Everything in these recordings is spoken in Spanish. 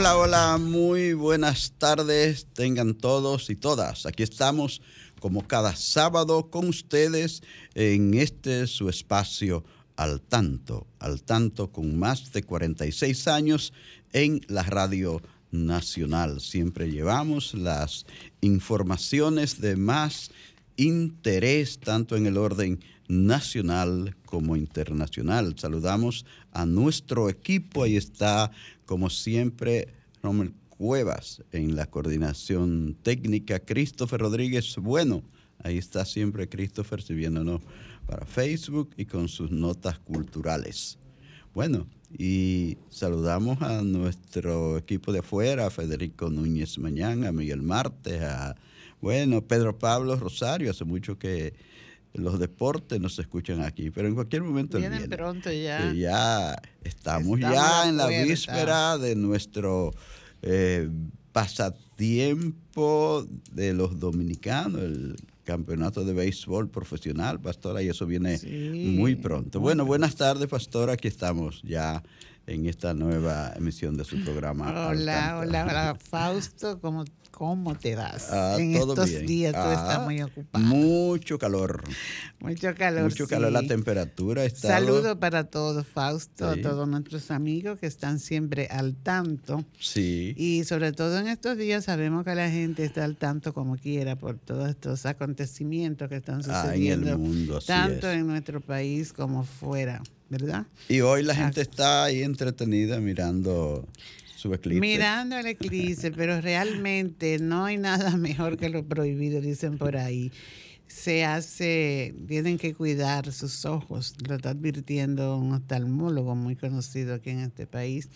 Hola, hola, muy buenas tardes, tengan todos y todas. Aquí estamos como cada sábado con ustedes en este su espacio al tanto, al tanto con más de 46 años en la radio nacional. Siempre llevamos las informaciones de más interés tanto en el orden nacional como internacional. Saludamos a nuestro equipo, ahí está como siempre, Romel Cuevas en la coordinación técnica, Christopher Rodríguez, bueno, ahí está siempre Christopher sirviéndonos para Facebook y con sus notas culturales. Bueno, y saludamos a nuestro equipo de afuera, a Federico Núñez Mañana, a Miguel Martes, a, bueno, Pedro Pablo Rosario, hace mucho que los deportes nos escuchan aquí, pero en cualquier momento vienen pronto ya. ya estamos, ya en la víspera de nuestro eh, pasatiempo de los dominicanos, el campeonato de béisbol profesional, Pastora, y eso viene muy pronto. Bueno, buenas tardes, Pastora, aquí estamos ya en esta nueva emisión de su programa. Hola, hola, hola, Fausto, ¿cómo ¿Cómo te vas? Ah, en estos días tú estás ah, muy ocupado. Mucho calor. Mucho calor. Mucho calor, la temperatura está. Saludo para todos, Fausto, a todos nuestros amigos que están siempre al tanto. Sí. Y sobre todo en estos días sabemos que la gente está al tanto como quiera por todos estos acontecimientos que están sucediendo. Ah, en el mundo, así tanto en nuestro país como fuera, ¿verdad? Y hoy la gente está ahí entretenida mirando Mirando el eclipse, pero realmente no hay nada mejor que lo prohibido, dicen por ahí. Se hace, tienen que cuidar sus ojos, lo está advirtiendo un oftalmólogo muy conocido aquí en este país.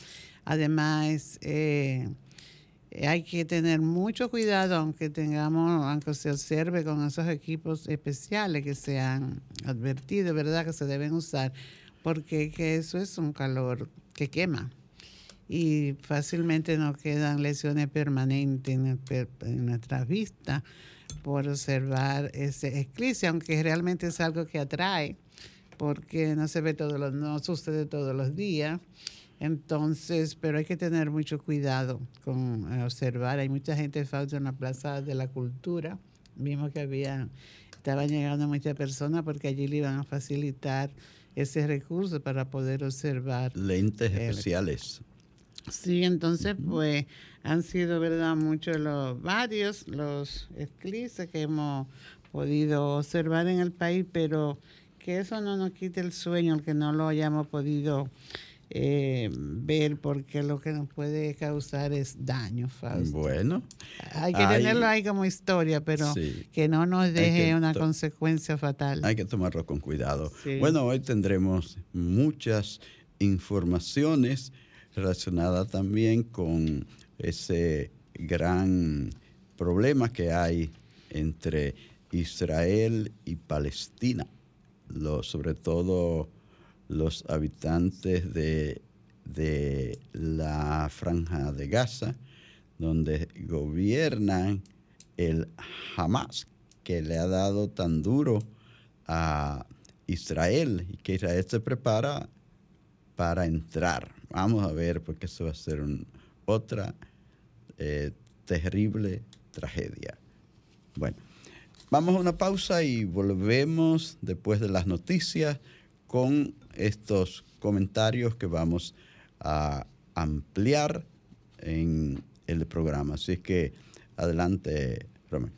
Además, eh, hay que tener mucho cuidado, aunque tengamos, aunque se observe con esos equipos especiales que se han advertido, ¿verdad? Que se deben usar, porque que eso es un calor que quema y fácilmente nos quedan lesiones permanentes en, nuestra vista por observar ese eclipse, aunque realmente es algo que atrae, porque no se ve todos los, no sucede todos los días. Entonces, pero hay que tener mucho cuidado con eh, observar. Hay mucha gente falta en la Plaza de la Cultura. Vimos que había, estaban llegando muchas personas porque allí le iban a facilitar ese recurso para poder observar. Lentes especiales. Sí, entonces pues han sido, ¿verdad? Muchos los varios los eclipses que hemos podido observar en el país, pero que eso no nos quite el sueño, el que no lo hayamos podido eh, ver, porque lo que nos puede causar es daño, Fausto. Bueno. Hay que tenerlo ahí como historia, pero que no nos deje una consecuencia fatal. Hay que tomarlo con cuidado. Bueno, hoy tendremos muchas informaciones relacionada también con ese gran problema que hay entre Israel y Palestina, sobre todo los habitantes de, de la franja de Gaza, donde gobiernan el Hamas, que le ha dado tan duro a Israel y que Israel se prepara para entrar. Vamos a ver, porque eso va a ser otra eh, terrible tragedia. Bueno, vamos a una pausa y volvemos después de las noticias con estos comentarios que vamos a ampliar en el programa. Así que adelante, Romero.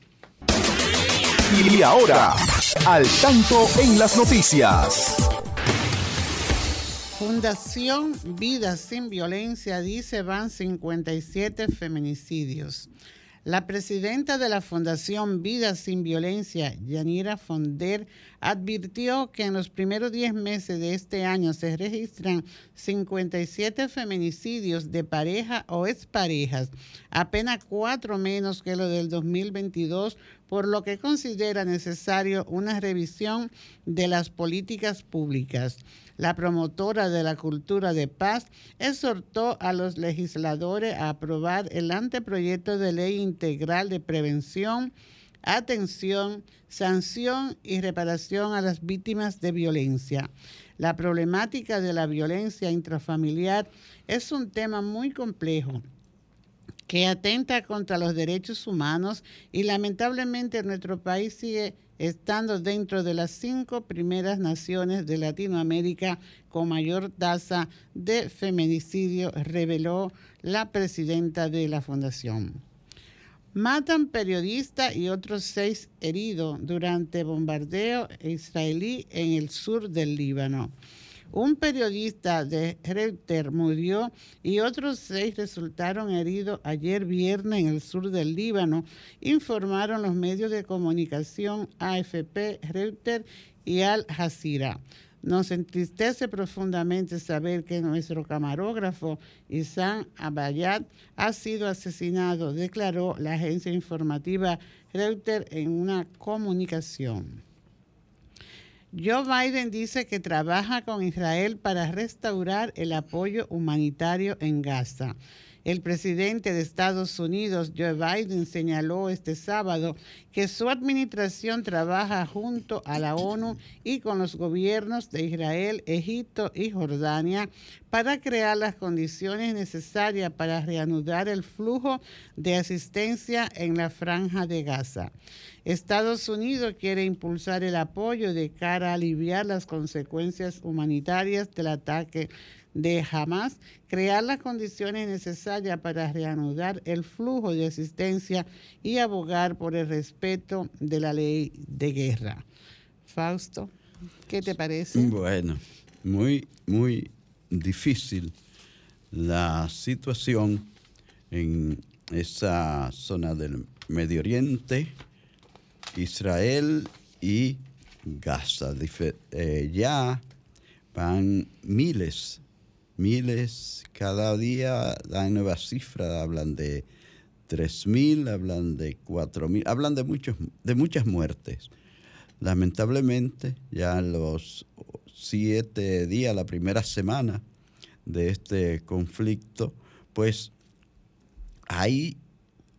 Y ahora, al tanto en las noticias. Fundación Vida sin Violencia dice van 57 feminicidios. La presidenta de la Fundación Vida sin Violencia, Yanira Fonder, advirtió que en los primeros 10 meses de este año se registran 57 feminicidios de pareja o exparejas, apenas cuatro menos que lo del 2022, por lo que considera necesario una revisión de las políticas públicas. La promotora de la cultura de paz exhortó a los legisladores a aprobar el anteproyecto de ley integral de prevención, atención, sanción y reparación a las víctimas de violencia. La problemática de la violencia intrafamiliar es un tema muy complejo que atenta contra los derechos humanos y lamentablemente nuestro país sigue estando dentro de las cinco primeras naciones de Latinoamérica con mayor tasa de feminicidio, reveló la presidenta de la fundación. Matan periodista y otros seis heridos durante bombardeo israelí en el sur del Líbano. Un periodista de Reuters murió y otros seis resultaron heridos ayer viernes en el sur del Líbano, informaron los medios de comunicación AFP, Reuters y Al Jazeera. Nos entristece profundamente saber que nuestro camarógrafo Isan Abayat ha sido asesinado, declaró la agencia informativa Reuters en una comunicación. Joe Biden dice que trabaja con Israel para restaurar el apoyo humanitario en Gaza. El presidente de Estados Unidos, Joe Biden, señaló este sábado que su administración trabaja junto a la ONU y con los gobiernos de Israel, Egipto y Jordania para crear las condiciones necesarias para reanudar el flujo de asistencia en la franja de Gaza. Estados Unidos quiere impulsar el apoyo de cara a aliviar las consecuencias humanitarias del ataque de Hamas, crear las condiciones necesarias para reanudar el flujo de asistencia y abogar por el respeto de la ley de guerra. Fausto, ¿qué te parece? Bueno, muy, muy difícil la situación en esa zona del Medio Oriente, Israel y Gaza. Eh, ya van miles miles, cada día dan nuevas cifras, hablan de 3.000, hablan de 4.000, hablan de, muchos, de muchas muertes. Lamentablemente, ya en los siete días, la primera semana de este conflicto, pues hay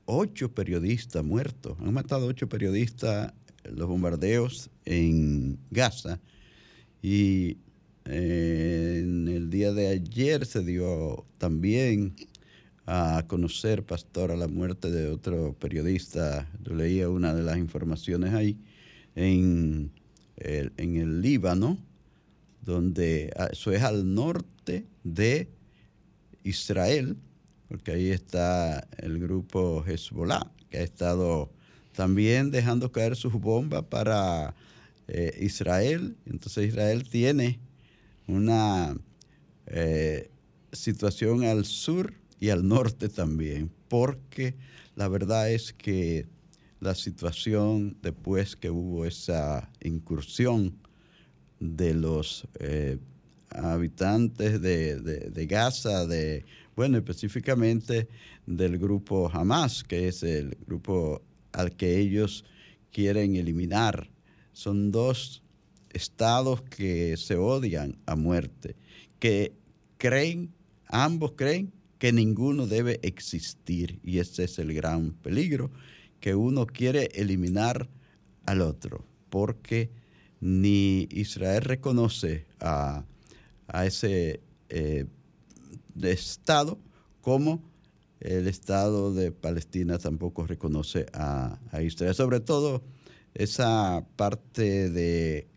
ocho periodistas muertos. Han matado ocho periodistas los bombardeos en Gaza y en el día de ayer se dio también a conocer, Pastor, a la muerte de otro periodista. Yo leía una de las informaciones ahí en el, en el Líbano, donde ah, eso es al norte de Israel, porque ahí está el grupo Hezbollah, que ha estado también dejando caer sus bombas para eh, Israel. Entonces Israel tiene una eh, situación al sur y al norte también, porque la verdad es que la situación después que hubo esa incursión de los eh, habitantes de, Gaza, de, bueno, específicamente del grupo Hamas, que es el grupo al que ellos quieren eliminar. Son dos estados que se odian a muerte, que creen, ambos creen que ninguno debe existir y ese es el gran peligro, que uno quiere eliminar al otro, porque ni Israel reconoce a, ese eh, Estado como el Estado de Palestina tampoco reconoce a, a Israel, sobre todo esa parte de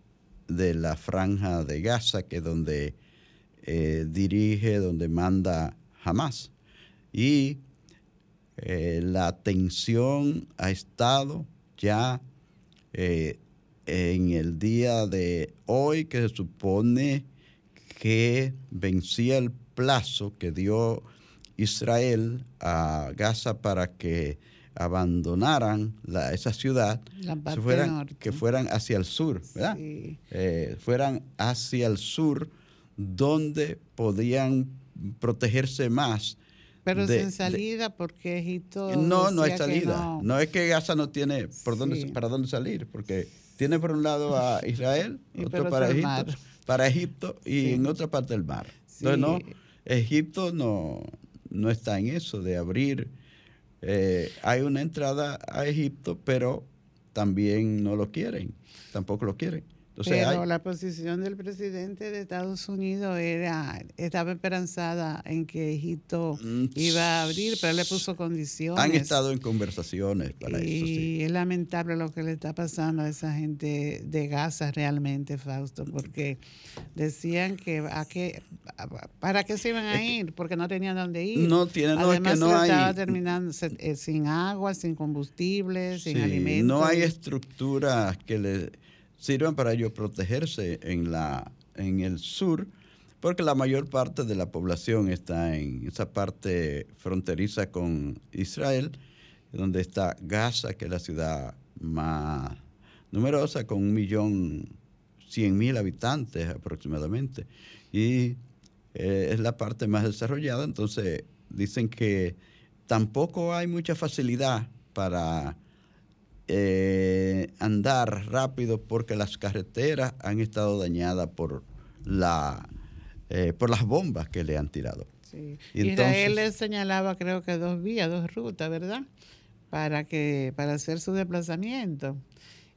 de la franja de Gaza, que es donde eh, dirige, donde manda Hamas. Y eh, la tensión ha estado ya eh, en el día de hoy que se supone que vencía el plazo que dio Israel a Gaza para que abandonaran esa ciudad, que fueran hacia el sur, ¿verdad? Eh, fueran hacia el sur donde podían protegerse más. Pero sin salida, porque Egipto. No, no hay salida. No. es que Gaza no tiene por dónde, para dónde salir, porque tiene por un lado a Israel, otro para Egipto, para Egipto y en otra parte del mar. Entonces, no, Egipto no, no está en eso de abrir. Eh, hay una entrada a Egipto, pero también no lo quieren, tampoco lo quieren. Pero la posición del presidente de Estados Unidos era estaba esperanzada en que Egipto mm, iba a abrir, pero él le puso condiciones. Han estado en conversaciones para y eso. Y es lamentable lo que le está pasando a esa gente de Gaza realmente, Fausto, porque decían que, a que para qué se iban a ir, porque no tenían dónde ir. No tienen, no Además, es que no estaba terminando eh, sin agua, sin combustible, sin alimentos. No hay estructura que le sirvan para ellos protegerse en, la, en el sur, porque la mayor parte de la población está en esa parte fronteriza con Israel, donde está Gaza, que es la ciudad más numerosa, con un millón cien mil habitantes aproximadamente, y eh, es la parte más desarrollada, entonces dicen que tampoco hay mucha facilidad para eh, andar rápido porque las carreteras han estado dañadas por la eh, por las bombas que le han tirado. Sí. Israel le señalaba creo que dos vías, dos rutas, ¿verdad? Para que para hacer su desplazamiento.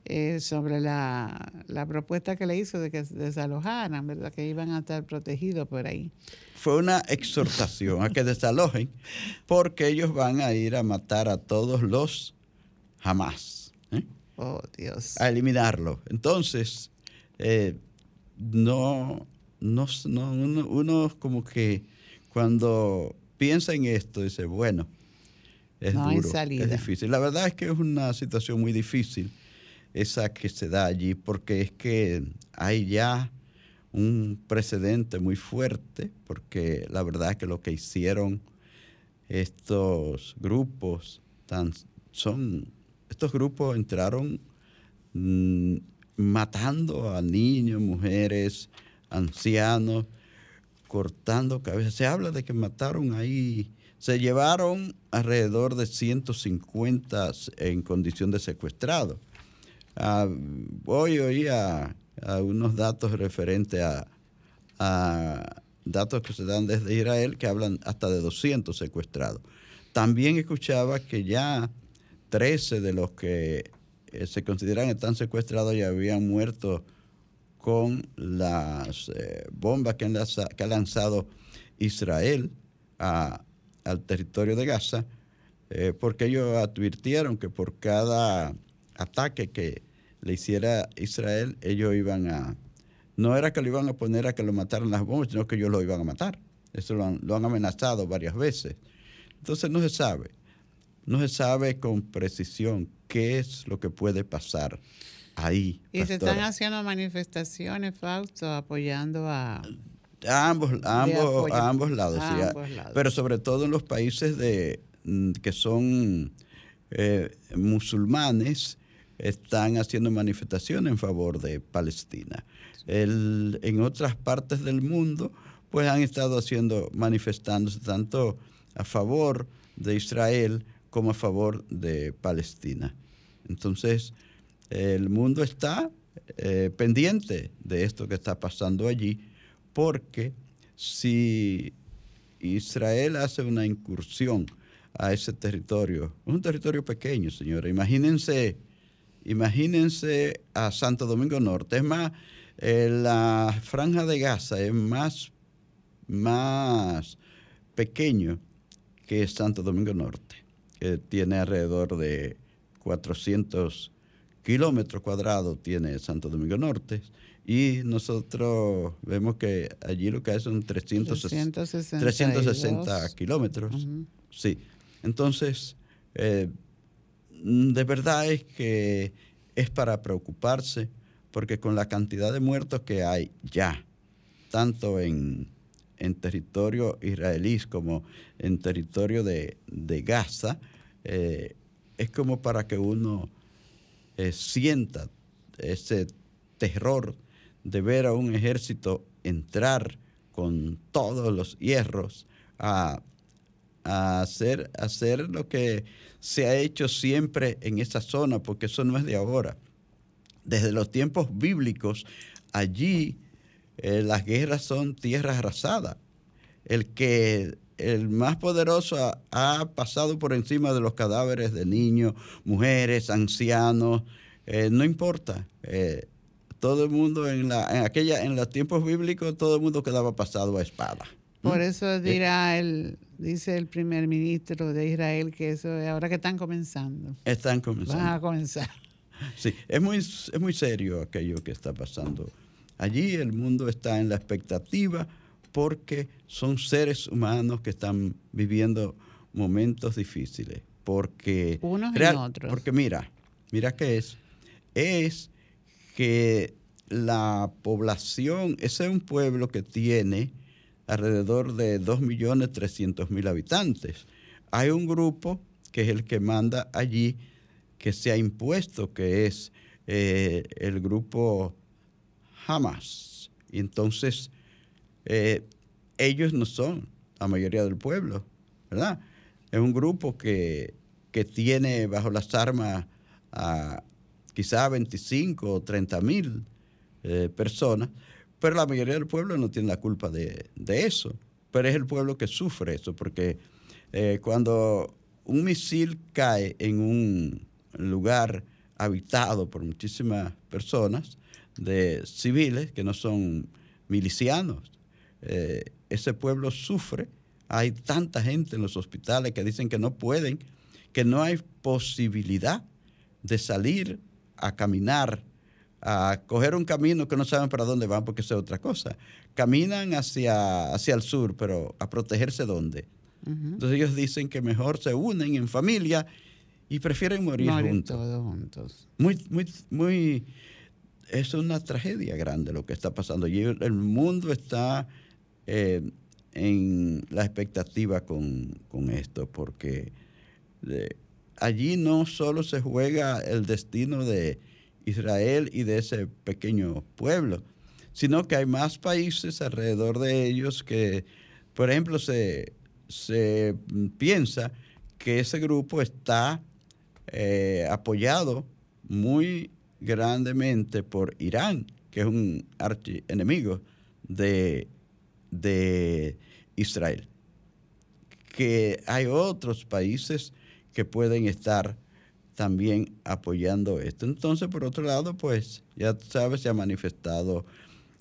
Eh, sobre la, la, propuesta que le hizo de que desalojaran, ¿verdad? Que iban a estar protegidos por ahí. Fue una exhortación a que desalojen porque ellos van a ir a matar a todos los jamás. Oh, Dios. A eliminarlo. Entonces, eh, no, no, uno, como que cuando piensa en esto dice, bueno, es duro, es difícil. La verdad es que es una situación muy difícil esa que se da allí, porque es que hay ya un precedente muy fuerte, porque la verdad es que lo que hicieron estos grupos tan, son estos grupos entraron mm, matando a niños, mujeres, ancianos, cortando cabezas. Se habla de que mataron ahí, se llevaron alrededor de 150 en condición de secuestrado. Ah, hoy oía a, unos datos referentes a, a datos que se dan desde Israel que hablan hasta de 200 secuestrados. También escuchaba que ya 13 de los que eh, se consideran están secuestrados y habían muerto con las eh, bombas que, ha lanzado Israel al territorio de Gaza, eh, porque ellos advirtieron que por cada ataque que le hiciera Israel, ellos iban a... No era que lo iban a poner a que lo mataran las bombas, sino que ellos lo iban a matar. Eso lo han amenazado varias veces. Entonces no se sabe no se sabe con precisión qué es lo que puede pasar ahí. Y se están haciendo manifestaciones, Fausto, apoyando a... ambos, ambos, a ambos lados, pero sobre todo en los países de, mm, que son eh, musulmanes, están haciendo manifestaciones en favor de Palestina. en otras partes del mundo, pues han estado haciendo, manifestándose tanto a favor de Israel como a favor de Palestina. Entonces, el mundo está eh, pendiente de esto que está pasando allí, porque si Israel hace una incursión a ese territorio, un territorio pequeño, señora, imagínense, imagínense a Santo Domingo Norte, es más, eh, la franja de Gaza es más, más pequeño que Santo Domingo Norte tiene alrededor de 400 kilómetros cuadrados, tiene Santo Domingo Norte. Y nosotros vemos que allí lo que hay son 360 kilómetros. Sí. Entonces, eh, de verdad es que es para preocuparse, porque con la cantidad de muertos que hay ya, tanto en, territorio israelí como en territorio de, Gaza, eh, es como para que uno eh, sienta ese terror de ver a un ejército entrar con todos los hierros a, hacer, hacer lo que se ha hecho siempre en esa zona, porque eso no es de ahora. Desde los tiempos bíblicos, allí eh, las guerras son tierras arrasadas. El que el más poderoso ha, pasado por encima de los cadáveres de niños, mujeres, ancianos, eh, no importa. Eh, todo el mundo en, la, en aquella, en los tiempos bíblicos, todo el mundo quedaba pasado a espada. Por eso eh, dirá el, dice el primer ministro de Israel que eso es ahora que están comenzando. Están comenzando. Van a comenzar. Sí, es muy, es muy serio aquello que está pasando. Allí el mundo está en la expectativa porque son seres humanos que están viviendo momentos difíciles. Porque, Unos y otros. Porque mira, mira qué es. Es que la población, ese es un pueblo que tiene alrededor de 2.300.000 habitantes. Hay un grupo que es el que manda allí, que se ha impuesto, que es eh, el grupo Hamas. Y entonces, eh, ellos no son la mayoría del pueblo, ¿verdad? Es un grupo que, que tiene bajo las armas a quizá 25 o 30 mil eh, personas, pero la mayoría del pueblo no tiene la culpa de, eso. Pero es el pueblo que sufre eso, porque eh, cuando un misil cae en un lugar habitado por muchísimas personas, de civiles que no son milicianos, eh, ese pueblo sufre. Hay tanta gente en los hospitales que dicen que no pueden, que no hay posibilidad de salir a caminar, a coger un camino que no saben para dónde van porque eso es otra cosa. Caminan hacia, hacia el sur, pero a protegerse dónde. Entonces ellos dicen que mejor se unen en familia y prefieren morir, juntos. Todos juntos. Muy, muy, muy, es una tragedia grande lo que está pasando. Y el mundo está eh, en la expectativa con, esto, porque allí no solo se juega el destino de Israel y de ese pequeño pueblo, sino que hay más países alrededor de ellos que, por ejemplo, se, piensa que ese grupo está eh, apoyado muy grandemente por Irán, que es un archienemigo de, de Israel. Que hay otros países que pueden estar también apoyando esto. Entonces, por otro lado, pues ya sabes, se ha manifestado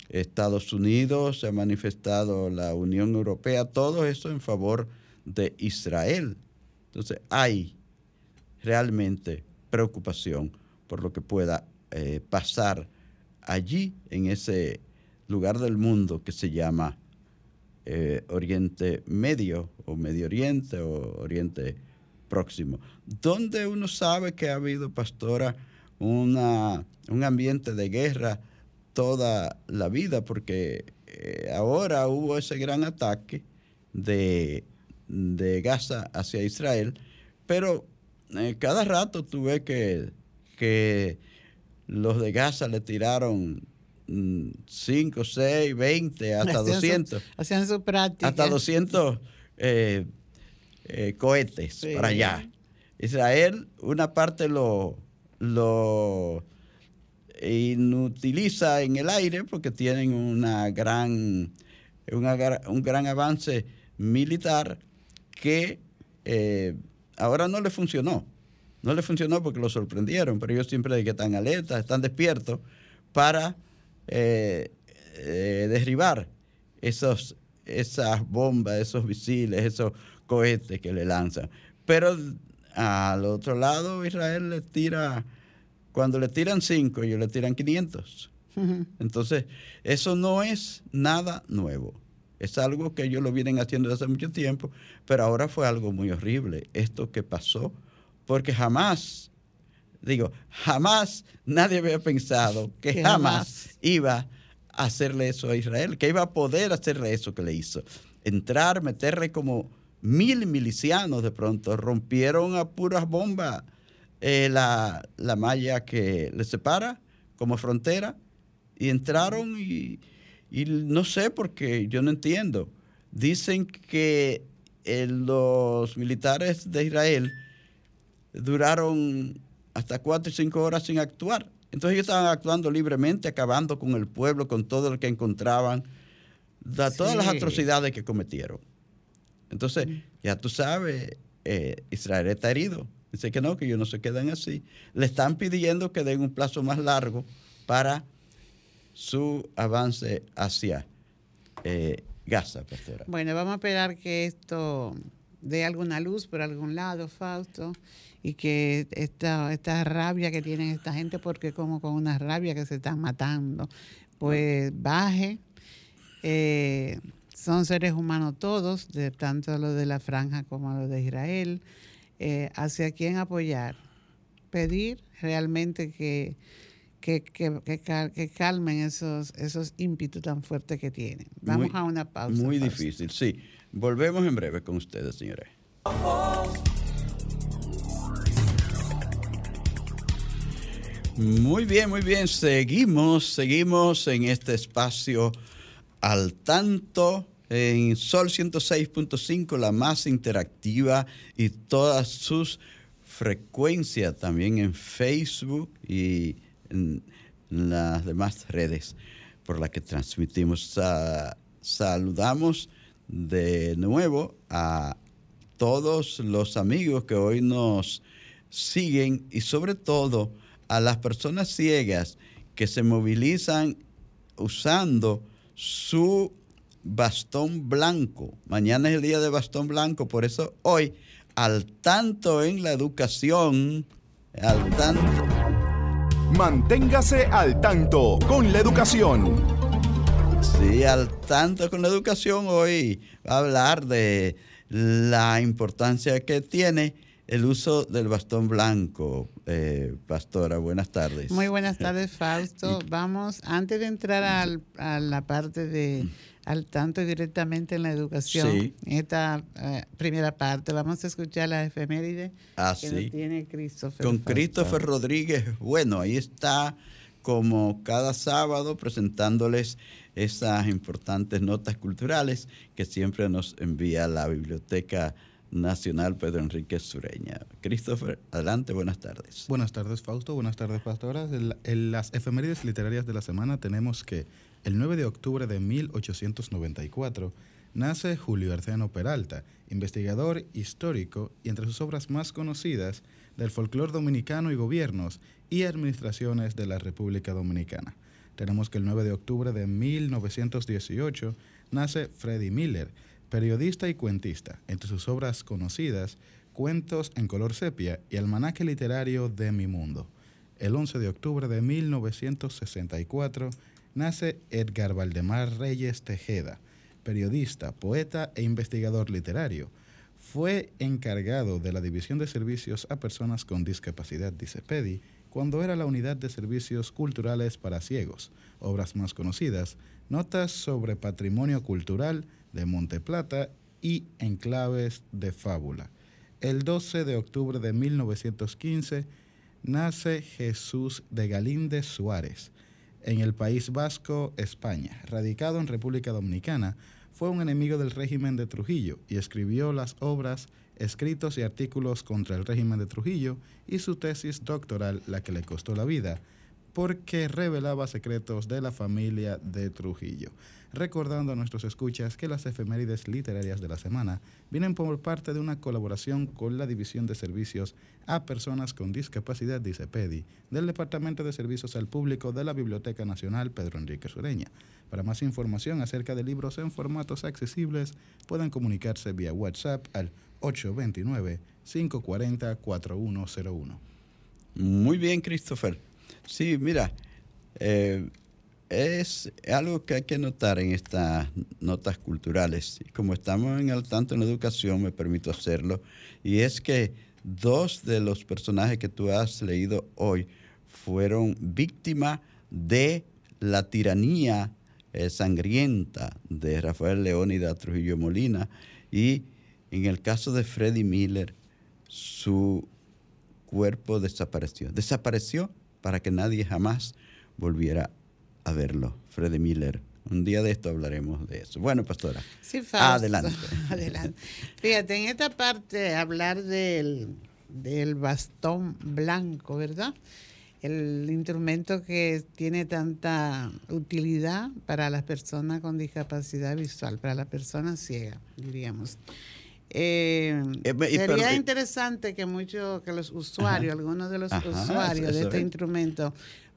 Estados Unidos, se ha manifestado la Unión Europea, todo eso en favor de Israel. Entonces, hay realmente preocupación por lo que pueda eh, pasar allí, en ese lugar del mundo que se llama eh, Oriente Medio o Medio Oriente o Oriente próximo, donde uno sabe que ha habido, pastora, un ambiente de guerra toda la vida, porque eh, ahora hubo ese gran ataque de, Gaza hacia Israel, pero eh, cada rato tuve que, que los de Gaza le tiraron 5, 6, 20, hasta 200. hacían su práctica. Hasta 200 eh, eh, cohetes para allá. Israel, una parte lo, lo inutiliza en el aire porque tienen una gran, un gran avance militar que eh, ahora no le funcionó. No le funcionó porque lo sorprendieron, pero ellos siempre que están alertas, están despiertos para eh, derribar esos, esas bombas, esos misiles, esos cohetes que le lanzan. Pero al otro lado Israel le tira, cuando le tiran cinco, ellos le tiran 500. Entonces, eso no es nada nuevo. Es algo que ellos lo vienen haciendo desde hace mucho tiempo, pero ahora fue algo muy horrible, esto que pasó, porque jamás digo, jamás nadie había pensado que, jamás, iba a hacerle eso a Israel, que iba a poder hacerle eso que le hizo. Entrar, meterle como mil milicianos de pronto, rompieron a puras bombas eh, la, malla que le separa como frontera y entraron y, y no sé porque yo no entiendo. Dicen que eh, los militares de Israel duraron hasta cuatro y cinco horas sin actuar. Entonces ellos estaban actuando libremente, acabando con el pueblo, con todo lo que encontraban, todas las atrocidades que cometieron. Entonces, ya tú sabes, eh, Israel está herido. Dice que no, que ellos no se quedan así. Le están pidiendo que den un plazo más largo para su avance hacia eh, Gaza, pastora. Bueno, vamos a esperar que esto dé alguna luz por algún lado, Fausto, y que esta, esta rabia que tienen esta gente, porque como con una rabia que se están matando, pues baje. Eh, son seres humanos todos, de tanto los de la franja como los de Israel. Eh, ¿Hacia quién apoyar? Pedir realmente que que, que, calmen esos, esos ímpetus tan fuertes que tienen. Vamos a una pausa. Muy difícil, sí. Volvemos en breve con ustedes, señores. Muy bien, muy bien. Seguimos, seguimos en este espacio al tanto en Sol 106.5, la más interactiva y todas sus frecuencias también en Facebook y en las demás redes por las que transmitimos. saludamos de nuevo a todos los amigos que hoy nos siguen y sobre todo a las personas ciegas que se movilizan usando su bastón blanco. Mañana es el día de bastón blanco, por eso hoy, al tanto en la educación, al tanto Manténgase al tanto con la educación. Sí, al tanto con la educación. Hoy va a hablar de la importancia que tiene el uso del bastón blanco. Eh, pastora, buenas tardes. Muy buenas tardes, Fausto. Vamos, antes de entrar a la parte de al tanto directamente en la educación. Esta eh, primera parte, vamos a escuchar la efeméride ah, que tiene Christopher. Con Christopher Rodríguez, bueno, ahí está como cada sábado presentándoles esas importantes notas culturales que siempre nos envía la Biblioteca Nacional Pedro Enrique Sureña. Christopher, adelante, buenas tardes. Buenas tardes, Fausto. Buenas tardes, pastoras. en las efemérides literarias de la semana tenemos que el 9 de octubre de 1894 nace Julio Arceno Peralta, investigador histórico y entre sus obras más conocidas del folclore dominicano y gobiernos y administraciones de la República Dominicana. Tenemos que el 9 de octubre de 1918 nace Freddy Miller, periodista y cuentista. Entre sus obras conocidas, Cuentos en color sepia y Almanaque literario de mi mundo. El 11 de octubre de 1964 nace Edgar Valdemar Reyes Tejeda, periodista, poeta e investigador literario. Fue encargado de la División de Servicios a Personas con Discapacidad, dice Pedi, cuando era la Unidad de Servicios Culturales para Ciegos. Obras más conocidas, Notas sobre Patrimonio Cultural de Monteplata y Enclaves de Fábula. El 12 de octubre de 1915 nace Jesús de Galíndez Suárez, en el País Vasco, España. Radicado en República Dominicana, fue un enemigo del régimen de Trujillo y escribió las obras, escritos y artículos contra el régimen de Trujillo y su tesis doctoral, la que le costó la vida, porque revelaba secretos de la familia de Trujillo recordando a nuestros escuchas que las efemérides literarias de la semana vienen por parte de una colaboración con la División de Servicios a Personas con Discapacidad, dice PEDI, del Departamento de Servicios al Público de la Biblioteca Nacional Pedro Enrique Sureña. Para más información acerca de libros en formatos accesibles, pueden comunicarse vía WhatsApp al 829-540-4101. Muy bien, Christopher. Sí, mira, eh, es algo que hay que notar en estas notas culturales. Como estamos en el tanto en educación, me permito hacerlo, y es que dos de los personajes que tú has leído hoy fueron víctimas de la tiranía eh, sangrienta de Rafael Leónida Trujillo Molina y en el caso de Freddy Miller, su cuerpo desapareció. Desapareció para que nadie jamás volviera a verlo. Freddy Miller. Un día de esto hablaremos de eso. Bueno, pastora. Sí, adelante. adelante. Fíjate, en esta parte hablar del, del bastón blanco, ¿verdad? el instrumento que tiene tanta utilidad para las personas con discapacidad visual, para las personas ciegas, diríamos. Eh, eh sería interesante que muchos, que los usuarios, algunos de los usuarios de este instrumento,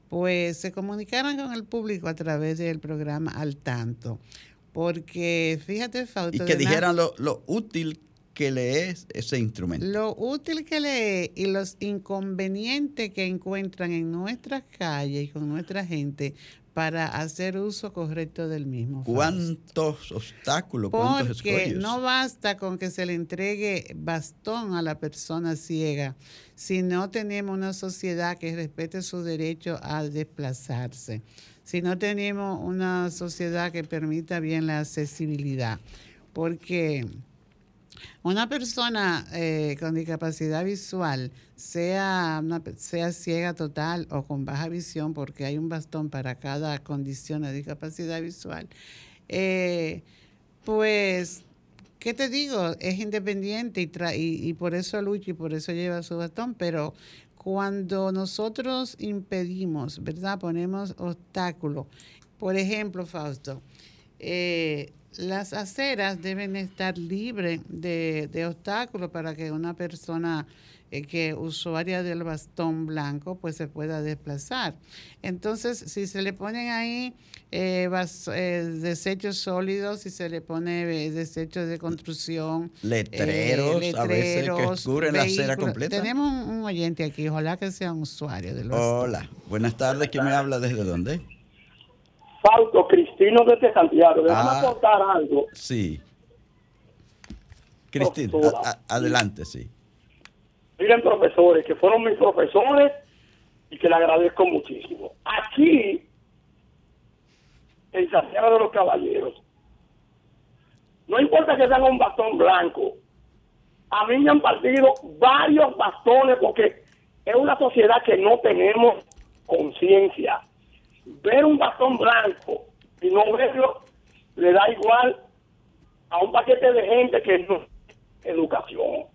pues se comunicaran con el público a través del programa Al Tanto. Porque fíjate, Fausto. Y que dijeran lo, lo útil que le es ese instrumento. Lo útil que le es y los inconvenientes que encuentran en nuestras calles y con nuestra gente para hacer uso correcto del mismo. ¿Cuántos obstáculos? ¿Cuántos Porque no basta con que se le entregue bastón a la persona ciega si no tenemos una sociedad que respete su derecho a desplazarse, si no tenemos una sociedad que permita bien la accesibilidad. Porque una persona eh, con discapacidad visual, sea, sea ciega total o con baja visión, porque hay un bastón para cada condición de discapacidad visual, eh, pues, ¿qué te digo? Es independiente y, y, y por eso lucha y por eso lleva su bastón, pero cuando nosotros impedimos, ¿verdad? Ponemos obstáculos. Por ejemplo, Fausto, eh, las aceras deben estar libres de, obstáculos para que una persona eh, que usuaria del bastón blanco pues se pueda desplazar. Entonces, si se le ponen ahí eh, eh, desechos sólidos, si se le pone desechos de construcción, letreros, a veces que cubren la acera completa. Tenemos un, oyente aquí, ojalá que sea un usuario del bastón. Hola, buenas tardes, ¿quién me habla desde dónde? Fausto Cristino desde Santiago. Déjame ah, contar algo. Sí. Cristino, adelante, sí. Miren, profesores, que fueron mis profesores y que le agradezco muchísimo. Aquí, en Santiago de los Caballeros, no importa que tengan un bastón blanco, a mí me han partido varios bastones porque es una sociedad que no tenemos conciencia ver un bastón blanco y no verlo le da igual a un paquete de gente que no educación.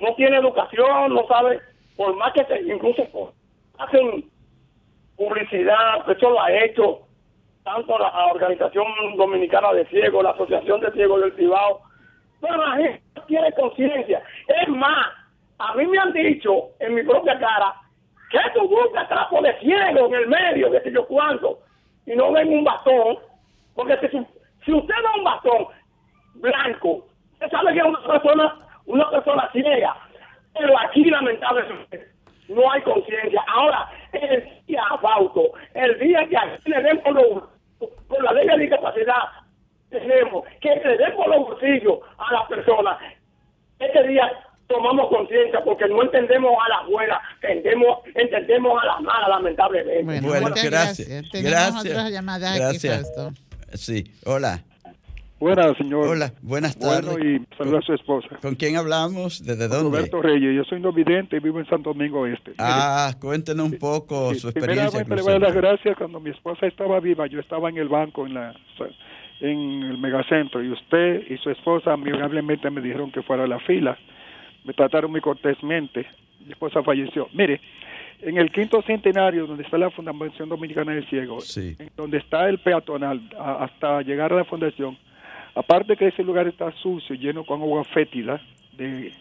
No tiene educación, no sabe, por más que se, incluso hacen publicidad, eso lo ha hecho tanto la Organización Dominicana de Ciegos, la Asociación de Ciegos del Cibao, pero la gente no tiene conciencia. Es más, a mí me han dicho en mi propia cara ¿Qué tú buscas trapo de ciego en el medio, de sé yo cuánto? Y no ven un bastón, porque si, usted da un bastón blanco, usted sabe que es una persona, una persona ciega, pero aquí lamentablemente no hay conciencia. Ahora, el día, Fausto, el día que aquí le den por, por la ley de discapacidad, tenemos que le den por los bolsillos a las personas, ese día tomamos conciencia porque no entendemos a la buenas, entendemos, entendemos a las malas, lamentablemente. Bueno, bueno gracias. Gracias. gracias. sí, hola. Buenas, señor. Hola, buenas tardes. Bueno, y saluda a su esposa. ¿Con quién hablamos? ¿Desde dónde? Roberto Reyes. Yo soy no vidente y vivo en Santo Domingo Este. Ah, cuéntenos un poco su experiencia. Primeramente le voy a dar las gracias. Cuando mi esposa estaba viva, yo estaba en el banco, en la en el megacentro, y usted y su esposa amigablemente me dijeron que fuera a la fila me trataron muy cortésmente. Mi esposa falleció. Mire, en el quinto centenario, donde está la Fundación Dominicana del Ciego, donde está el peatonal hasta llegar a la fundación, aparte que ese lugar está sucio, lleno con agua fétida, de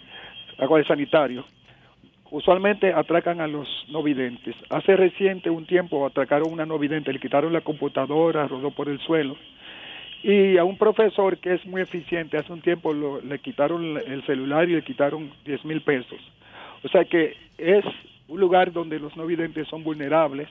agua de sanitario, usualmente atracan a los no videntes. Hace reciente un tiempo atracaron una no vidente, le quitaron la computadora, rodó por el suelo y a un profesor que es muy eficiente, hace un tiempo le quitaron el celular y le quitaron 10 mil pesos. O sea que es un lugar donde los no videntes son vulnerables.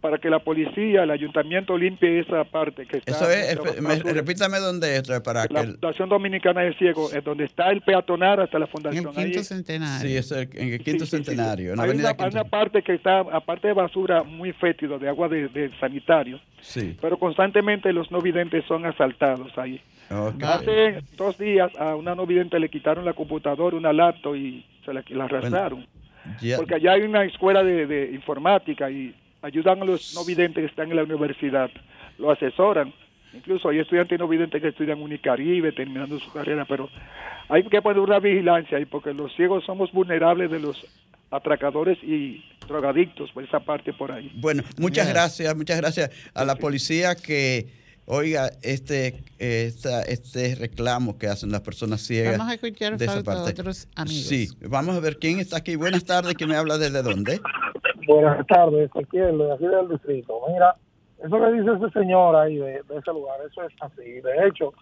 Para que la policía, el ayuntamiento limpie esa parte que está. Eso es, me- repítame dónde es, para la que... Fundación Dominicana de Ciego, es donde está el peatonal hasta la En fundación. el quinto Ahí- centenario. Sí, es el- en el quinto Sí, sí, sí, sí. centenario, en la Hay una, hay Quinto- una parte que está, aparte de basura, muy fétido, de agua de, de sanitario, Sí, pero constantemente los no videntes son asaltados ahí. ok. Hace dos días a una no vidente le quitaron la computadora, una laptop y se la, la arrastraron. Ya- Porque allá hay una escuela de, de informática y ayudan a los no videntes que están en la universidad, lo asesoran. Incluso hay estudiantes no videntes que estudian Unicaribe, terminando su carrera, pero hay que poner una vigilancia ahí porque los ciegos somos vulnerables de los atracadores y drogadictos por esa parte por ahí. Bueno, muchas Yes. gracias, muchas gracias a la policía que oiga este esta- este reclamo que hacen las personas ciegas. Vamos a escuchar de esa parte. otros amigos. Sí, vamos a ver quién está aquí. Buenas tardes, ¿quién me habla desde dónde? Buenas tardes, cualquier de aquí del distrito. Mira, eso que dice ese señor ahí de, ese lugar, eso es así. De hecho,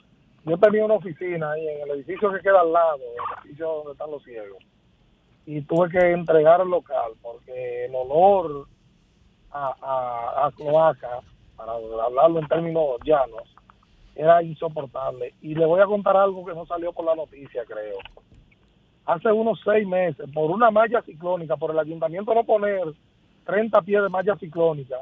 yo tenía una oficina ahí en el edificio que queda al lado, el edificio donde están los ciegos, y tuve que entregar el local porque el olor a, a, a cloaca, para hablarlo en términos llanos, era insoportable. Y le voy a contar algo que no salió por la noticia, creo hace unos seis meses por una malla ciclónica, por el ayuntamiento no poner 30 pies de malla ciclónica,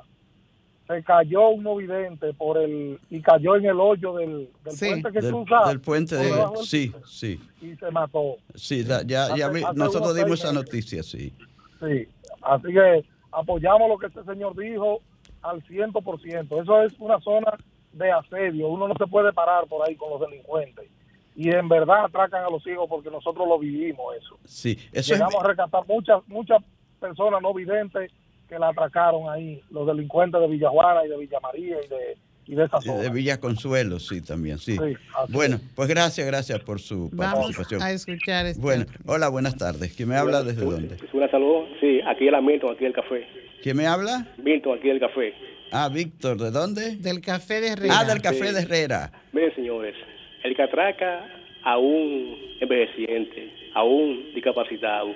se cayó un novidente por el y cayó en el hoyo del, del Sí. puente que Del, cruza del puente de sí, puente, sí, y se mató. sí, ya, ya, vi- nosotros dimos esa noticia, sí. Sí, así que apoyamos lo que este señor dijo al 100%. Eso es una zona de asedio, uno no se puede parar por ahí con los delincuentes. Y en verdad atracan a los hijos porque nosotros lo vivimos eso. Sí, eso es llegamos a rescatar muchas muchas personas no videntes que la atracaron ahí, los delincuentes de Villajuana y de Villa María y de, y de esa zona. de Villa Consuelo, sí, también, sí. Sí, Bueno, es. pues gracias, gracias por su Vamos participación. a escuchar este Bueno, hola, buenas tardes. ¿Quién me habla desde dónde? Buenas salud. Sí, aquí es la Milton, aquí el café. ¿Quién me habla? Milton, aquí el café. Ah, Víctor, ¿de dónde? del café de Herrera. Ah, del Café Sí. de Herrera. Miren, señores, el que atraca a un envejeciente, a un discapacitado,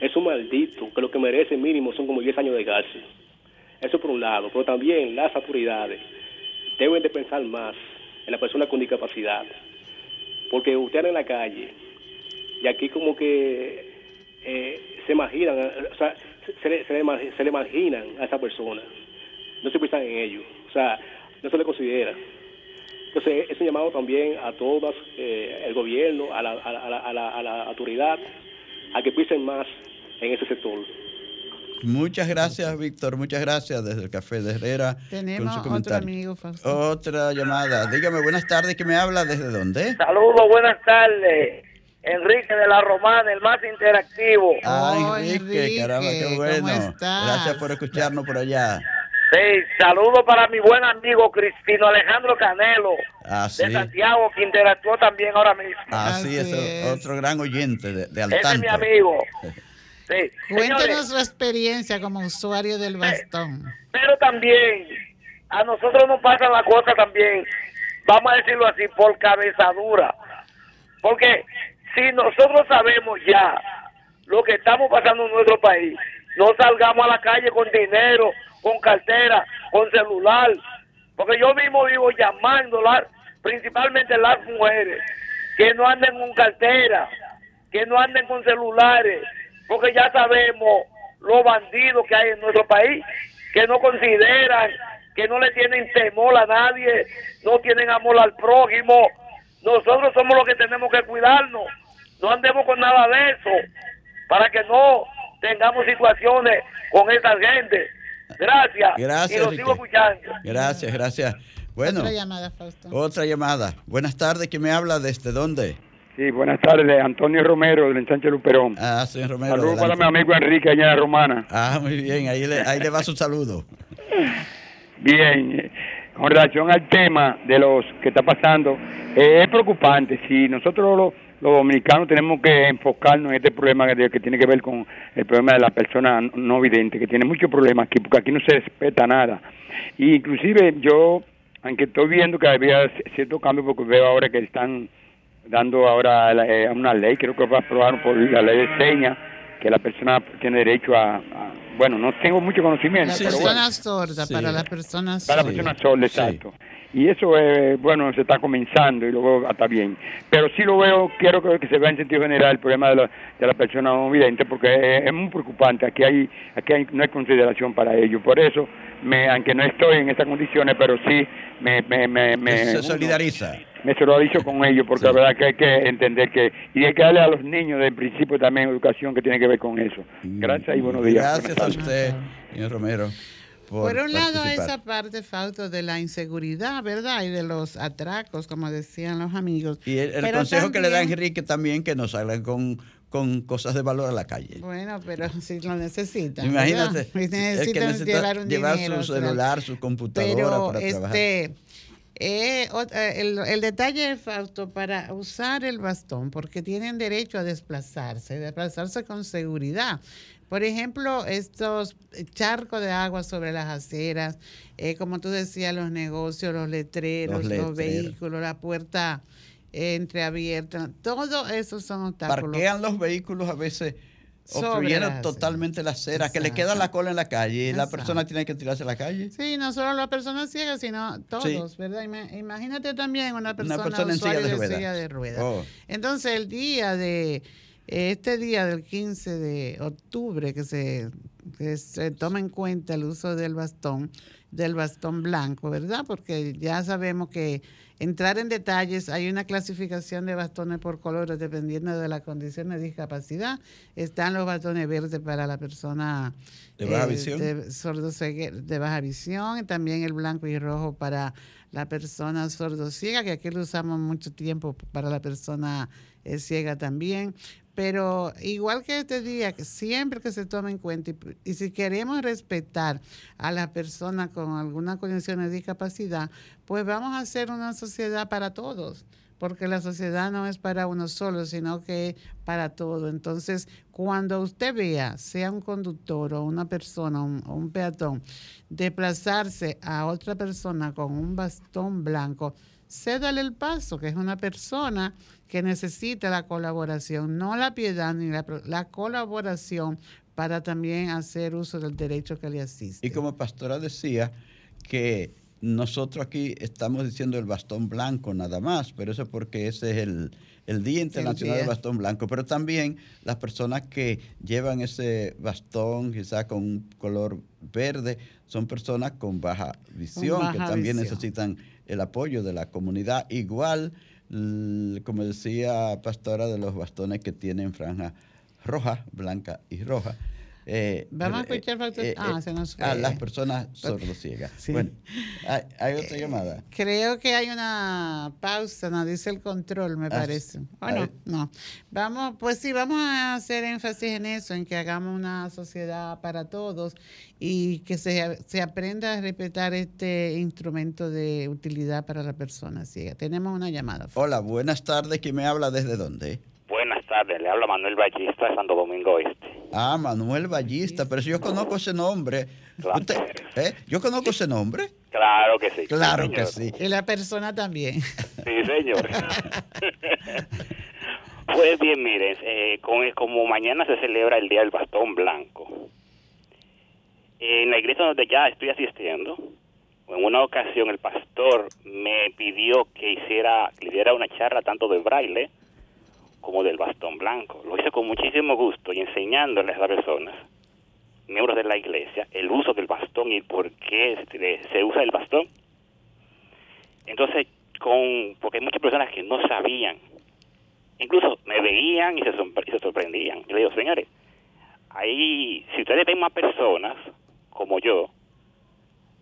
es un maldito que lo que merece mínimo son como 10 años de cárcel. Eso por un lado, pero también las autoridades deben de pensar más en la persona con discapacidad. Porque usted en la calle y aquí como que eh, se imaginan, eh, o sea, se, le, se, imaginan a esa persona. No se piensan en ello, o sea, no se le considera. Entonces, es un llamado también a todas, eh, el gobierno, a, la, a, la, a la- a la autoridad, a que piensen más en ese sector. Muchas gracias, Víctor. Muchas gracias desde el Café de Herrera. con Tenemos su otro comentario. amigo, Fausto. Otra llamada. Dígame, buenas tardes. ¿Quién me habla? ¿Desde dónde? Saludos, buenas tardes. Enrique de la Romana, el más interactivo. Ah, Oh, Enrique, Enrique, caramba, qué ¿cómo bueno. estás? Gracias por escucharnos por allá. Sí, saludos para mi buen amigo Cristino Alejandro Canelo Ah, sí. de Santiago, que interactuó también ahora mismo. Ah, sí, es. otro gran oyente de, de Ese es mi amigo. Sí. Cuéntenos Señores, su experiencia como usuario del bastón. pero también a nosotros nos pasa la cosa también, vamos a decirlo así, por cabezadura. Porque si nosotros sabemos ya lo que estamos pasando en nuestro país, no salgamos a la calle con dinero, con cartera, con celular. Porque yo mismo vivo llamándolas, principalmente las mujeres, que no anden con cartera, que no anden con celulares, porque ya sabemos los bandidos que hay en nuestro país, que no consideran, que no le tienen temor a nadie, no tienen amor al prójimo. Nosotros somos los que tenemos que cuidarnos, no andemos con nada de eso, para que no tengamos situaciones con esa gente. Gracias. Gracias, Y lo Enrique. sigo escuchando. Gracias, gracias. Bueno, Otra llamada, Fausto. otra llamada. Buenas tardes. ¿Quién me habla? ¿Desde dónde? Sí, buenas tardes, Antonio Romero del ensanche Luperón. Ah, señor Romero. Saludos para mi amigo Enrique allá en la Romana. Ah, muy bien. Ahí le, ahí le va su saludo. Bien, eh, con relación al tema de los que está pasando, eh, es preocupante. Si nosotros los, los dominicanos tenemos que enfocarnos en este problema que, que tiene que ver con el problema de la persona no vidente, que tiene muchos problemas aquí, porque aquí no se respeta nada. Y inclusive yo, aunque estoy viendo que había cierto cambio, porque veo ahora que están dando ahora la- eh, una ley, creo que va a aprobar por la ley de señas, que la persona tiene derecho a, a- bueno, no tengo mucho conocimiento. La pero persona bueno. sorda, Sí. para las personas Para la sordas. persona sola, exacto. Y eso, eh, bueno, se está comenzando y luego está bien. Pero sí lo veo, quiero que, que se vea en sentido general el problema de la, de la persona no vidente, porque es, es muy preocupante. Aquí hay, aquí hay, no hay consideración para ello. Por eso, me, aunque no estoy en esas condiciones, pero sí me... me, me, me Se solidariza. Me solidarizo con ellos porque la verdad que hay que entender que y hay que darle a los niños del principio también educación que tiene que ver con eso. Gracias y buenos días. Gracias a usted, señor Romero. Por, Por un lado, participar. esa parte, Fausto, de la inseguridad, ¿verdad? Y de los atracos, como decían los amigos. Y el, consejo que le da Enrique también que no salgan con, con cosas de valor a la calle. Bueno, pero si lo necesitan. Imagínate. Si el que necesitan necesita llevar un llevar dinero, su o sea, celular, su computadora Pero para trabajar. este, ot- eh, el, el detalle es, Fausto, para usar el bastón, porque tienen derecho a desplazarse, desplazarse con seguridad. Por ejemplo, estos charcos de agua sobre las aceras, eh, como tú decías, los negocios, los letreros, Los los, vehículos, la puerta eh, entreabierta, todo eso son obstáculos. Parquean los vehículos a veces Sobre obstruyendo las totalmente la acera, que le queda la cola en la calle y la Exacto. persona tiene que tirarse a la calle. Sí, no solo las personas ciegas, sino todos, ¿verdad? Ima- Imagínate también una persona, persona en silla de ruedas. silla de ruedas. Oh. Entonces, el día de, este día del 15 de octubre, que se, que se toma en cuenta el uso del bastón, del bastón blanco, ¿verdad? Porque ya sabemos que entrar en detalles, hay una clasificación de bastones por colores dependiendo de la condición de discapacidad. Están los bastones verdes para la persona De baja eh, visión. de de baja visión, y también el blanco y rojo para la persona sordociega, que aquí lo usamos mucho tiempo para la persona eh, ciega también. Pero igual que día, que siempre que se tome en cuenta, y, y si queremos respetar a las personas con alguna condición de discapacidad, pues vamos a hacer una sociedad para todos porque la sociedad no es para uno solo, sino que es para todo. Entonces, cuando usted vea, sea un conductor o una persona un- o un peatón, desplazarse a otra persona con un bastón blanco, cédale el paso, que es una persona que necesita la colaboración, no la piedad ni la, colaboración para también hacer uso del derecho que le asiste. Y como pastora decía que nosotros aquí estamos diciendo el bastón blanco nada más, pero eso es porque ese es el, el Día Internacional día. del Bastón Blanco. Pero también las personas que llevan ese bastón quizá con un color verde son personas con baja visión, que baja también visión. necesitan el apoyo de la comunidad. Igual, como decía Pastora, de los bastones que tienen franja roja, blanca y roja. Eh, Vamos a eh, escuchar, eh, Ah, eh, se nos a las personas sordociegas. Sí. Bueno, hay, hay otra llamada. Creo que hay una pausa, nos dice el control, me Ah, parece. a Bueno, ver. no. Vamos, pues sí, vamos a hacer énfasis en eso, en que hagamos una sociedad para todos y que se, se aprenda a respetar este instrumento de utilidad para la persona ciega. Tenemos una llamada. Hola, buenas tardes. ¿Quién me habla desde dónde? Buenas tardes, le habla Manuel Ballista de Santo Domingo Este. Ah, Manuel Ballista, pero si yo conozco ese nombre. Usted, ¿eh? ¿Yo conozco ese nombre? Claro que sí. Claro Sí, que sí. Y la persona también. Sí, señor. pues bien, miren, eh, con- como mañana se celebra el Día del Bastón Blanco, en la iglesia donde ya estoy asistiendo, en una ocasión el pastor me pidió que hiciera, que le diera una charla tanto de braille como del bastón blanco. Lo hice con muchísimo gusto y enseñándoles a las personas, miembros de la iglesia, el uso del bastón y por qué se, usa el bastón. Entonces, con porque hay muchas personas que no sabían, incluso me veían y se, y se sorprendían. Yo le digo, señores, ahí, si ustedes ven más personas como yo,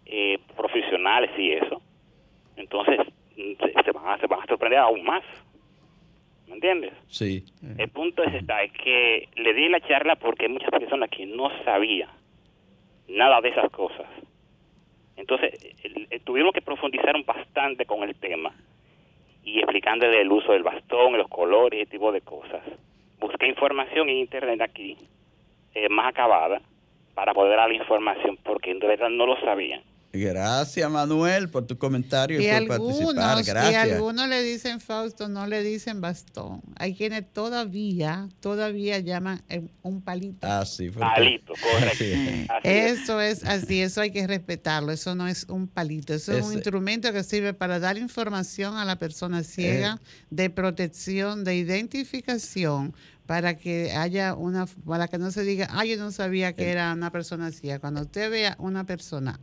eh, profesionales y eso, entonces mm, se van a, se van a sorprender aún más. ¿Me entiendes? Sí. El punto es esta, es que le di la charla porque hay muchas personas que no sabían nada de esas cosas. Entonces, tuvimos que profundizar un bastante con el tema y explicándole el uso del bastón, los colores, ese tipo de cosas. Busqué información en internet aquí, eh, más acabada, para poder dar la información, porque en verdad no lo sabían. Gracias, Manuel, por tu comentario y, Y por participar. algunos, y Gracias. algunos le dicen Fausto, no le dicen bastón. Hay quienes todavía, todavía llaman eh, un palito. Ah, sí, porque- Palito, correcto. Así es. Eso es así, eso hay que respetarlo. Eso no es un palito, eso es un instrumento que sirve para dar información a la persona ciega Eh. de protección, de identificación, para que haya una, para que no se diga, ah, yo no sabía que Eh. era una persona ciega. Cuando usted vea una persona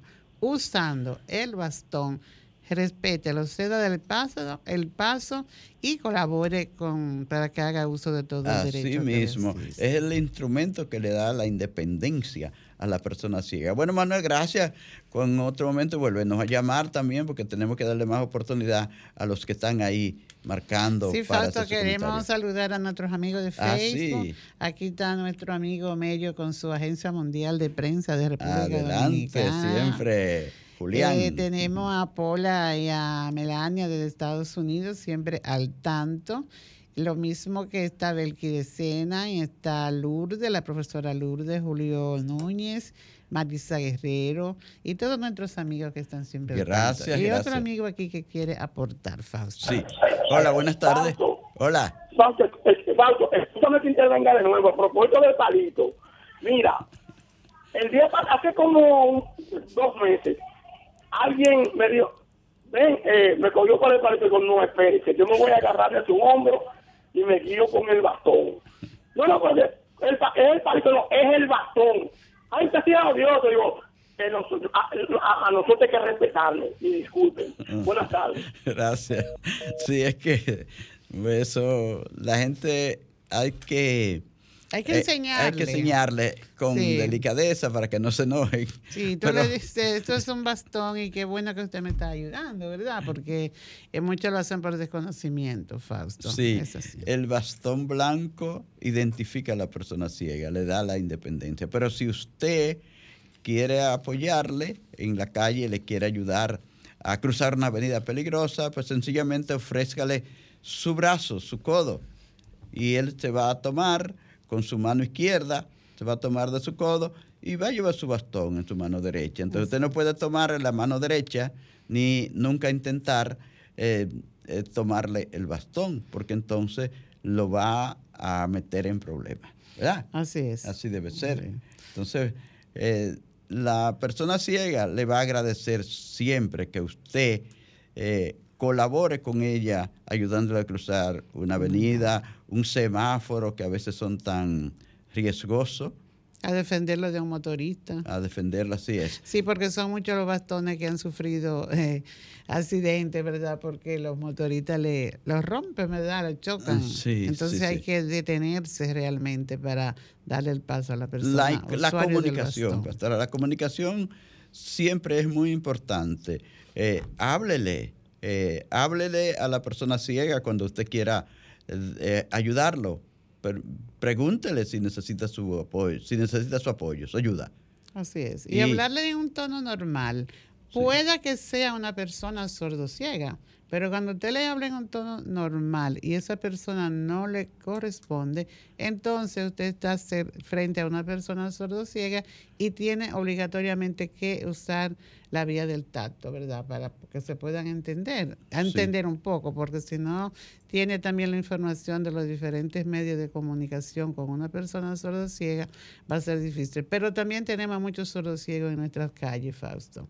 usando el bastón, respete, lo ceda del paso, el paso y colabore con para que haga uso de todo el Así derecho. que mismo. Es el instrumento que le da la independencia a la persona ciega. Bueno, Manuel, gracias. Con otro momento volvernos a llamar también porque tenemos que darle más oportunidad a los que están ahí marcando. Sí, para Fausto, queremos saludar a nuestros amigos de Ah, Facebook. sí. Aquí está nuestro amigo Mello con su Agencia Mundial de Prensa de República Adelante, Dominicana. siempre, Julián. Eh, tenemos a Paula y a Melania desde Estados Unidos, siempre al tanto. Lo mismo que está Belki de Sena y está Lourdes, la profesora Lourdes, Julio Núñez, Marisa Guerrero y todos nuestros amigos que están siempre tanto. Gracias, Y gracias. otro amigo aquí que quiere aportar, Fausto. Sí. Hola, buenas tardes. Hola. Fausto, eh, Fausto, escúchame que intervenga de nuevo a propósito del palito. Mira, el día hace como un- dos meses, alguien me dijo, ven, eh, me cogió por el palito y digo, no, espérese, yo me voy a agarrar de su hombro y me guío con el bastón. No, no, porque el, pa- es el palito, no, es el bastón. Ay, te sea odioso, digo, que nos- a, a- a nosotros hay que respetarlo, y disculpen. Buenas tardes. Gracias. Sí, es que eso, la gente hay que... Hay que eh, enseñarle. hay que enseñarle con Sí. delicadeza para que no se enojen. Sí, tú Pero- le dices, esto es un bastón y qué bueno que usted me está ayudando, ¿verdad? Porque eh, muchos lo hacen por desconocimiento, Fausto. Sí, Es así. el bastón blanco identifica a la persona ciega, le da la independencia. Pero si usted quiere apoyarle en la calle, le quiere ayudar a cruzar una avenida peligrosa, pues sencillamente ofrézcale su brazo, su codo, y él se va a tomar con su mano izquierda, se va a tomar de su codo y va a llevar su bastón en su mano derecha. Entonces usted no puede tomar la mano derecha ni nunca intentar eh, eh, tomarle el bastón, porque entonces lo va a meter en problemas. ¿Verdad? Así es. Así debe ser. Entonces, eh, la persona ciega le va a agradecer siempre que usted colabore con ella ayudándole a cruzar una avenida, un semáforo que a veces son tan riesgosos, A defenderlo de un motorista. a defenderla, así es. Sí, porque son muchos los bastones que han sufrido eh, accidentes, ¿verdad? Porque los motoristas le los rompen, ¿verdad? Le chocan. Sí, Entonces sí, hay sí. que detenerse realmente para darle el paso a la persona. La, comunicación, pastora, la comunicación siempre es muy importante. Eh, háblele, eh, háblele a la persona ciega cuando usted quiera eh, eh, ayudarlo. Pero pregúntele si necesita su apoyo, si necesita su apoyo, su ayuda. Así es. Y, Y- hablarle en un tono normal. Pueda que sea una persona sordociega, pero cuando usted le habla en un tono normal y esa persona no le corresponde, entonces usted está frente a una persona sordociega y tiene obligatoriamente que usar la vía del tacto, ¿verdad? Para que se puedan entender, Sí. entender un poco, porque si no, tiene también la información de los diferentes medios de comunicación con una persona sordociega, va a ser difícil. Pero también tenemos muchos sordociegos en nuestras calles, Fausto.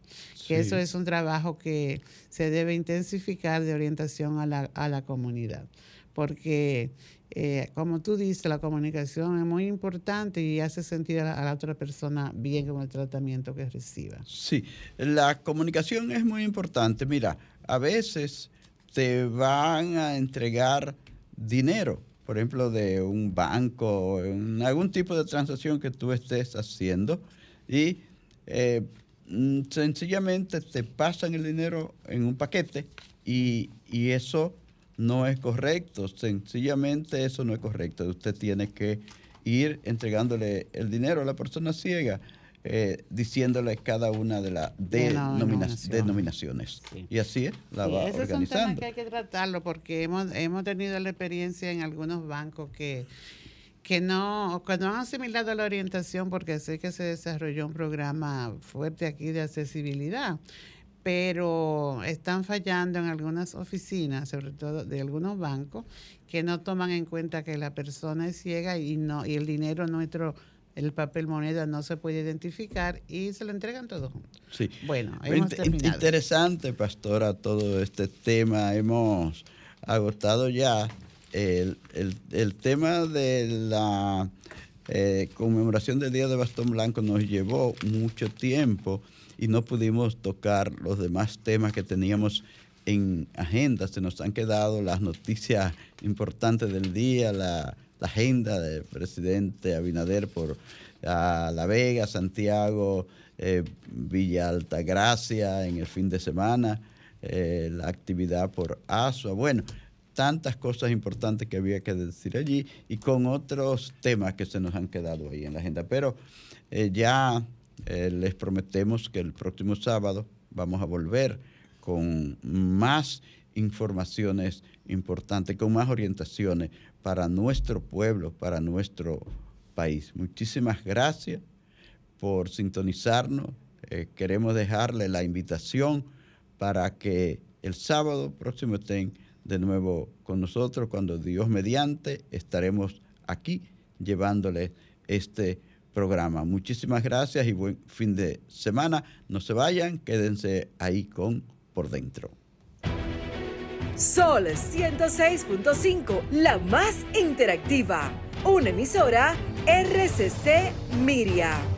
Que eso es un trabajo que se debe intensificar de orientación a la, a la comunidad. Porque, eh, como tú dices, la comunicación es muy importante y hace sentir a la, otra persona bien con el tratamiento que reciba. Sí, la comunicación es muy importante. Mira, a veces te van a entregar dinero, por ejemplo, de un banco, en algún tipo de transacción que tú estés haciendo, y eh, mm, sencillamente te pasan el dinero en un paquete y eso no es correcto. Sencillamente eso no es correcto. Usted tiene que ir entregándole el dinero a la persona ciega, eh, diciéndole cada una de las denomina- Denominaciones. Y así es, la Sí, va ese es un tema organizando. que hay que tratarlo porque hemos, hemos tenido la experiencia en algunos bancos que, que no, cuando han asimilado la orientación, porque sé que se desarrolló un programa fuerte aquí de accesibilidad, pero están fallando en algunas oficinas, sobre todo de algunos bancos, que no toman en cuenta que la persona es ciega y no y el dinero nuestro el papel moneda no se puede identificar y se lo entregan todo juntos. Sí. Bueno, hemos terminado. Interesante, pastora, todo este tema. Hemos agotado ya el, tema de la eh, conmemoración del Día de Bastón Blanco nos llevó mucho tiempo y no pudimos tocar los demás temas que teníamos en agenda. Se nos han quedado las noticias importantes del día, la, agenda del presidente Abinader por La Vega, Santiago, eh, Villa Altagracia en el fin de semana, eh, la actividad por ASUA. Bueno, tantas cosas importantes que había que decir allí y con otros temas que se nos han quedado ahí en la agenda. Pero eh, ya eh, les prometemos que el próximo sábado vamos a volver con más informaciones importantes, con más orientaciones para nuestro pueblo, para nuestro país. Muchísimas gracias por sintonizarnos. Eh, queremos dejarle la invitación para que el sábado próximo estén de nuevo con nosotros cuando Dios mediante estaremos aquí llevándole este programa. Muchísimas gracias y buen fin de semana. No se vayan, quédense ahí con Por Dentro. Sol 106.5, la más interactiva. Una emisora RCC Miria.